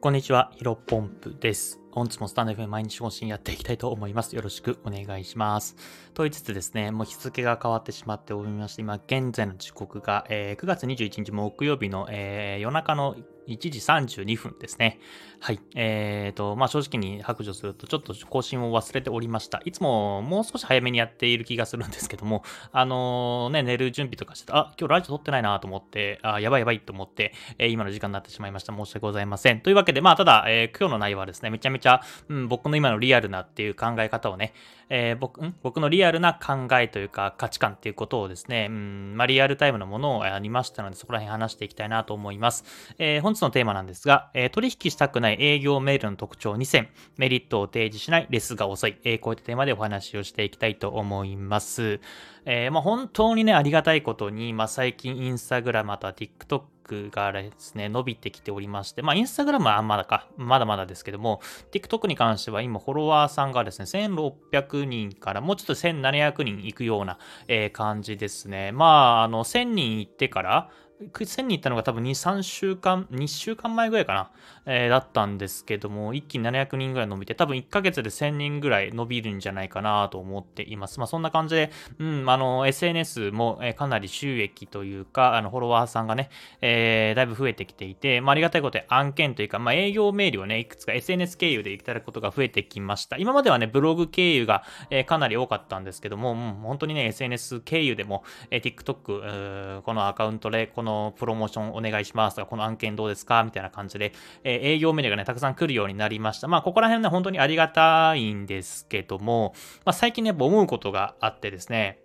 こんにちは、ヒロポンプです。本日もスタンド FM 毎日更新やっていきたいと思います。よろしくお願いします。と言いつつですね、もう日付が変わってしまっておりまして、今現在の時刻が、えー、9月21日木曜日の、えー、夜中の1時32分ですね。はい。えーと、まあ、正直に白状すると、ちょっと更新を忘れておりました。いつももう少し早めにやっている気がするんですけども、あのー、ね、寝る準備とかしてた、あ、今日ラジオ撮ってないなと思って、あ、やばいやばいと思って、えー、今の時間になってしまいました。申し訳ございません。というわけで、まあ、ただ、えー、今日の内容はですね、めちゃめちゃ、うん、僕の今のリアルなっていう考え方をね、えー、僕、ん？僕のリアルな考えというか価値観っていうことをですね、うん、まあ、リアルタイムのものをありましたので、そこら辺話していきたいなと思います。えー、本日のテーマなんですが、えー、取引したくない営業メールの特徴2選、メリットを提示しないレスが遅い、えー、こういったテーマでお話をしていきたいと思います。えー、まあ、本当にね、ありがたいことに、まあ、最近インスタグラム、とは TikTok がですね、伸びてきておりまして、まあ、インスタグラムはまだか、まだまだですけども、TikTok に関しては今、フォロワーさんがですね、1600人からもうちょっと1700人いくような、えー、感じですね。まあ、あの、1000人行ってから、1000に行ったのが多分2、3週間、2週間前ぐらいかな、えー、だったんですけども、一気に700人ぐらい伸びて、多分1ヶ月で1000人ぐらい伸びるんじゃないかなと思っています。まあそんな感じで、うん、あの、SNS も、えー、かなり収益というか、あの、フォロワーさんがね、えー、だいぶ増えてきていて、まあありがたいことで案件というか、まあ営業メールをね、いくつか SNS 経由でいただくことが増えてきました。今まではね、ブログ経由が、えー、かなり多かったんですけども、うん、本当にね、SNS 経由でも、えー、TikTok、このアカウントで、このプロモーションお願いしますとか、この案件どうですかみたいな感じで、えー、営業メールがね、たくさん来るようになりました。まあ、ここら辺ね、本当にありがたいんですけども、まあ、最近ね、思うことがあってですね、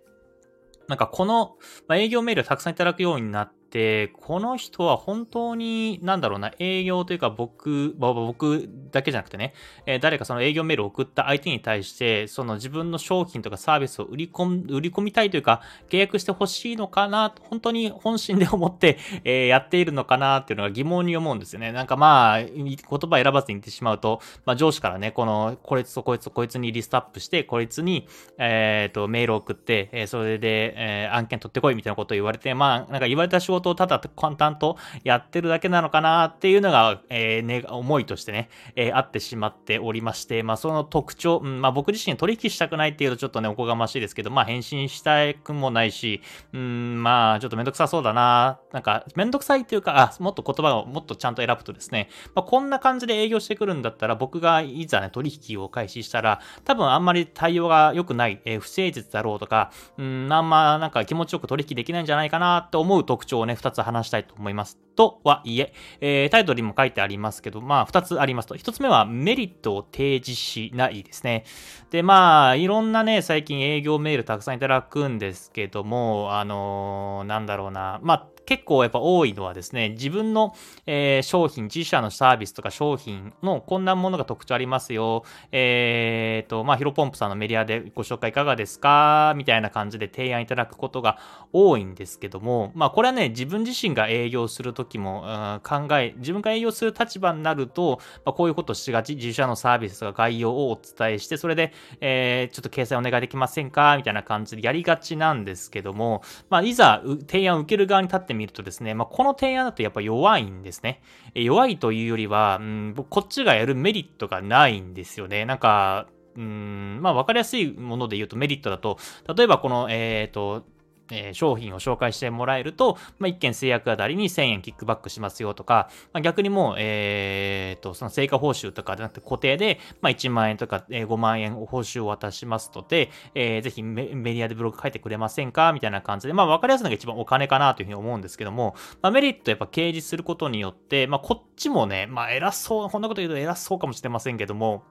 なんかこの、まあ、営業メールをたくさんいただくようになって、で、この人は本当に、なんだろうな、営業というか僕、僕だけじゃなくてね、えー、誰かその営業メールを送った相手に対して、その自分の商品とかサービスを売り込売り込みたいというか、契約してほしいのかな、本当に本心で思って、えー、やっているのかなっていうのが疑問に思うんですよね。なんかまあ、言葉選ばずに言ってしまうと、まあ上司からね、この、こいつとこいつとこいつにリストアップして、こいつに、えっ、ー、と、メールを送って、えそれで、え案件取ってこいみたいなことを言われて、まあ、なんか言われた仕事をただ簡単とやってるだけなのかなっていうのが、えー、ね、思いとしてね、えー、あってしまっておりまして、まあ、その特徴、うん、まあ、僕自身取引したくないっていうとちょっとね、おこがましいですけど、まあ、返信したくもないし、うん、まあ、ちょっとめんどくさそうだな、なんか、めんどくさいっていうか、あ、もっと言葉をもっとちゃんと選ぶとですね、まあ、こんな感じで営業してくるんだったら、僕がいざね、取引を開始したら、多分あんまり対応が良くない、えー、不誠実だろうとか、うん、あんまなんか気持ちよく取引できないんじゃないかなって思う特徴をね、2つ話したいと思います。とはいええー、タイトルにも書いてありますけど、まあ、2つありますと。1つ目はメリットを提示しないですね。で、まあ、いろんなね、最近営業メールたくさんいただくんですけども、あのー、なんだろうな、まあ、結構やっぱ多いのはですね、自分の、えー、商品、自社のサービスとか商品のこんなものが特徴ありますよ。えっ、ー、と、まあ、ヒロポンプさんのメディアでご紹介いかがですか？みたいな感じで提案いただくことが多いんですけども、まあ、これはね、自分自身が営業するときも、うん、考え、自分が営業する立場になると、まあ、こういうことしがち、自社のサービスとか概要をお伝えして、それで、えー、ちょっと掲載お願いできませんか？みたいな感じでやりがちなんですけども、まあ、いざ提案を受ける側に立ってってみるとですね、まあ、この提案だとやっぱ弱いんですね。弱いというよりは、うん、こっちがやるメリットがないんですよね。なんか、うん、まあ、わかりやすいもので言うとメリットだと、例えばこの、えっ、ー、と、えー、商品を紹介してもらえると、まあ、1件制約あたりに1000円キックバックしますよとか、まあ、逆にもう、えー、と、その成果報酬とかでなくて固定で、まあ、1万円とか、え、5万円報酬を渡しますので、えー、ぜひメディアでブログ書いてくれませんか？みたいな感じで、まあ、わかりやすいのが一番お金かなというふうに思うんですけども、まあ、メリットやっぱ掲示することによって、まあ、こっちもね、まあ、偉そう、こんなこと言うと偉そうかもしれませんけども、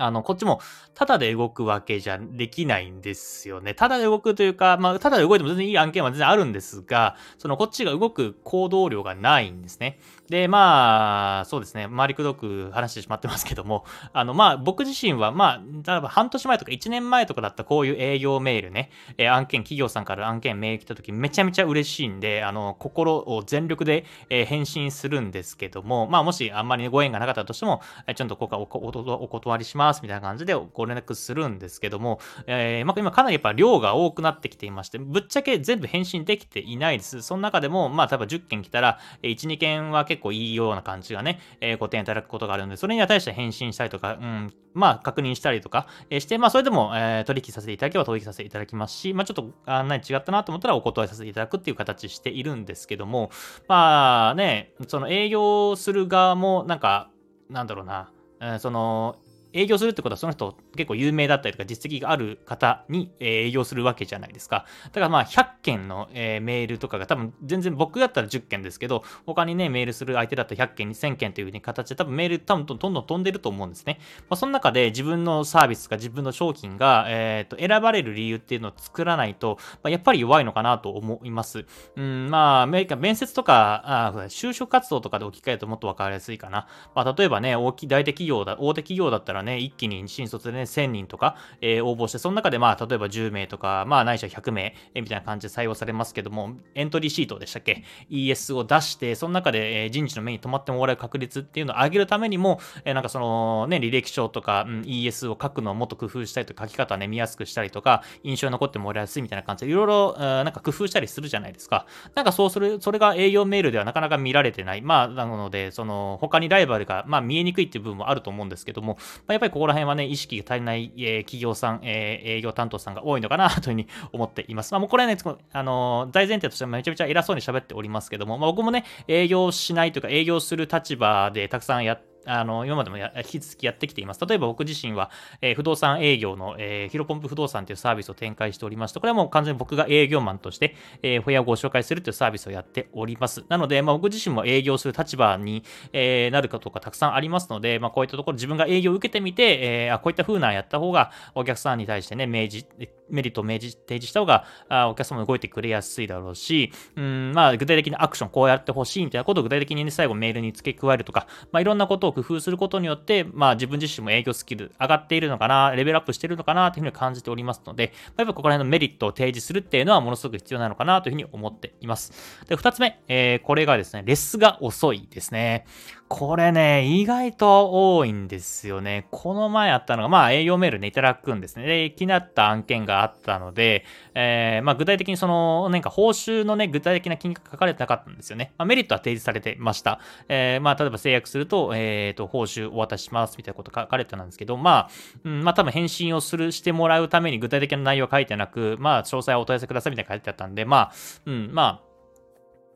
あの、こっちも、ただで動くわけじゃできないんですよね。ただで動くというか、まあ、ただで動いても全然いい案件は全然あるんですが、そのこっちが動く行動量がないんですね。で、まあ、そうですね、回りくどく話してしまってますけども、あの、まあ、僕自身は、まあ、例えば半年前とか1年前とかだったこういう営業メールね、え、案件、企業さんから案件メール来た時めちゃめちゃ嬉しいんで、あの、心を全力で、え、返信するんですけども、まあ、もしあんまりご縁がなかったとしても、ちょっとここおお断りしますますみたいな感じでご連絡するんですけども、えー、まあ、今かなりやっぱ量が多くなってきていまして、ぶっちゃけ全部返信できていないです。その中でも、まあ、例えば10件来たら、1、2件は結構いいような感じがね、えー、ご提案いただくことがあるので、それには対して返信したりとか、うん、まあ、確認したりとか、えして、まあ、それでも、え、取引させていただけば取引させていただきますし、まあ、ちょっと、あ何違ったなと思ったらお断りさせていただくっていう形しているんですけども、まあね、その営業する側も、なんか、なんだろうな、え、その、営業するってことはその人結構有名だったりとか実績がある方に営業するわけじゃないですか。だからまあ100件のメールとかが多分全然僕だったら10件ですけど、他にね、メールする相手だったら100件、2000件という形で多分メール多分どんどん飛んでると思うんですね。まあ、その中で自分のサービスか自分の商品が、えー、と選ばれる理由っていうのを作らないと、まあ、やっぱり弱いのかなと思います。うん、まあ、面接とか、あ就職活動とかで置き換えるともっと分かりやすいかな。まあ、例えばね、大きい大手企業だ、大手企業だったらね、一気に新卒でね、1000人とか、えー、応募して、その中でまあ、例えば10名とか、まあ、ないしは100名、えー、みたいな感じで採用されますけども、エントリーシートでしたっけ ?ES を出して、その中で、えー、人事の目に留まってもらう確率っていうのを上げるためにも、えー、なんかそのね、履歴書とか、うん、ES を書くのをもっと工夫したりとか、書き方ね、見やすくしたりとか、印象に残ってもらいやすいみたいな感じで、いろいろ、なんか工夫したりするじゃないですか。なんかそうする、それが営業メールではなかなか見られてない。まあ、なので、その、他にライバルが、まあ、見えにくいっていう部分もあると思うんですけども、まあ、やっぱりここら辺はね、意識が足りない、えー、企業さん、えー、営業担当さんが多いのかなというふうに思っています。まあ、もうこれはね、あのー、大前提としてめちゃめちゃ偉そうに喋っておりますけども、まあ、僕もね、営業しないというか、営業する立場でたくさんやってあの、今までも引き続きやってきています。例えば僕自身は、えー、不動産営業の、えー、ヒロポンプ不動産というサービスを展開しておりまして、これはもう完全に僕が営業マンとして、えー、ホヤをご紹介するというサービスをやっております。なので、まあ、僕自身も営業する立場に、えー、なるかとかたくさんありますので、まあ、こういったところ自分が営業を受けてみて、えー、あこういった風なやった方がお客さんに対してね、明示、メリットを明示提示した方が、あお客様も動いてくれやすいだろうし、うん、まあ、具体的なアクションこうやってほしいみたいなことを具体的にね、最後メールに付け加えるとか、まあ、いろんなことを工夫することによって、まあ、自分自身も営業スキル上がっているのかな、レベルアップしているのかなというふうに感じておりますので、まあ、やっぱここら辺のメリットを提示するっていうのはものすごく必要なのかなというふうに思っています。で、二つ目、えー、これがですね、レスが遅いですね。これね、意外と多いんですよね。この前あったのが、まあ営業メールでいただくんですね。で、気になった案件があったので、えー、まあ具体的にその、なんか報酬のね、具体的な金額書かれてなかったんですよね。まあメリットは提示されてました。えー、まあ例えば制約すると、えっ、ー、と、報酬お渡ししますみたいなこと書かれてたんですけど、まあ、うん、まあ多分返信をする、してもらうために具体的な内容は書いてなく、まあ詳細はお問い合わせくださいみたいな書いてあったんで、まあ、うん、まあ、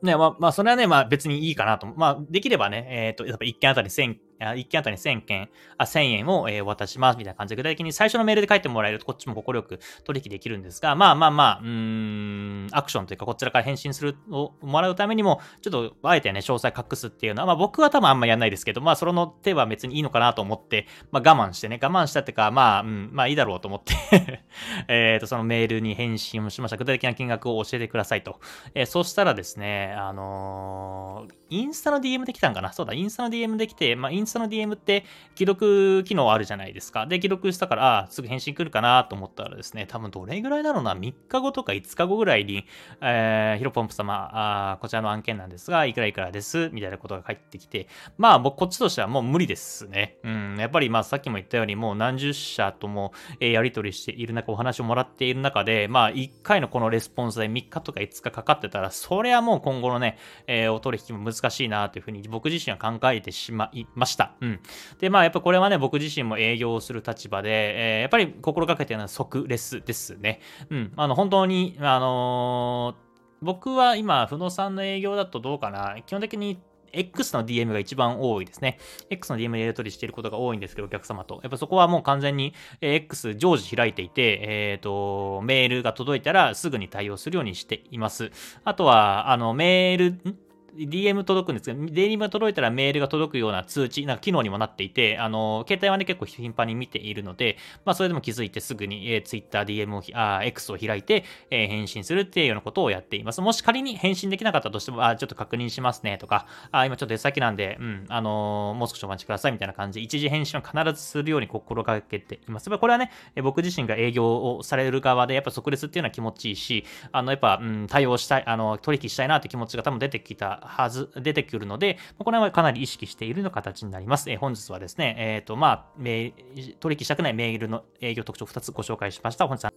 ね、まあ、まあ、それはね、まあ別にいいかなと。まあ、できればね、えっ、ー、と、やっぱ1件あたり1000 1件あたり1000件、あ、1000円を、えー、渡しますみたいな感じで、具体的に最初のメールで書いてもらえると、こっちも快く取引できるんですが、まあまあまあ、うーん、アクションというか、こちらから返信するをもらうためにも、ちょっと、あえてね、詳細隠すっていうのは、まあ僕は多分あんまやんないですけど、まあその手は別にいいのかなと思って、まあ我慢してね、我慢したっていうか、まあ、うん、まあいいだろうと思って えっと、そのメールに返信をしました。具体的な金額を教えてくださいと。えー、そしたらですね、あのー、インスタの DM できたんかな？そうだ、インスタの DM できて、まあインスタの DM って既読機能あるじゃないですか。で、既読したから、あすぐ返信来るかなと思ったらですね、多分どれぐらいだろうな、3日後とか5日後ぐらいに、えー、ヒロポンプ様、あこちらの案件なんですが、いくらいくらです、みたいなことが返ってきて、まあ僕こっちとしてはもう無理ですね。うん、やっぱりまあさっきも言ったように、もう何十社とも、えー、やり取りしている中、お話をもらっている中で、まあ1回のこのレスポンスで3日とか5日かかってたら、それはもう今後のね、えー、お取引も難しいなというふうに僕自身は考えてしまいました。うん。で、まあやっぱこれはね、僕自身も営業する立場で、えー、やっぱり心がけてるのは即レスですね。うん。あの、本当に、あのー、僕は今、不動産の営業だとどうかな。基本的に X の DM が一番多いですね。X の DM でやり取りしていることが多いんですけど、お客様と。やっぱそこはもう完全に X 常時開いていて、えっ、ー、と、メールが届いたらすぐに対応するようにしています。あとは、あの、メール、ん DM 届くんですけど、DM が届いたらメールが届くような通知、なんか機能にもなっていて、あの、携帯はね、結構頻繁に見ているので、まあ、それでも気づいてすぐに、えー、Twitter、DM を、あ、X を開いて、えー、返信するっていうようなことをやっています。もし仮に返信できなかったとしても、あ、ちょっと確認しますねとか、あ、今ちょっと出先なんで、うん、あのー、もう少しお待ちくださいみたいな感じで、一時返信は必ずするように心がけています。これはね、僕自身が営業をされる側で、やっぱ即レスっていうのは気持ちいいし、あの、やっぱ、うん、対応したい、あの、取引したいなって気持ちが多分出てきたはず、出てくるので、これはかなり意識しているの形になります。えー、本日はですね、えっ、ー、と、まあ、取引したくないメールの営業特徴2つご紹介しました。本日は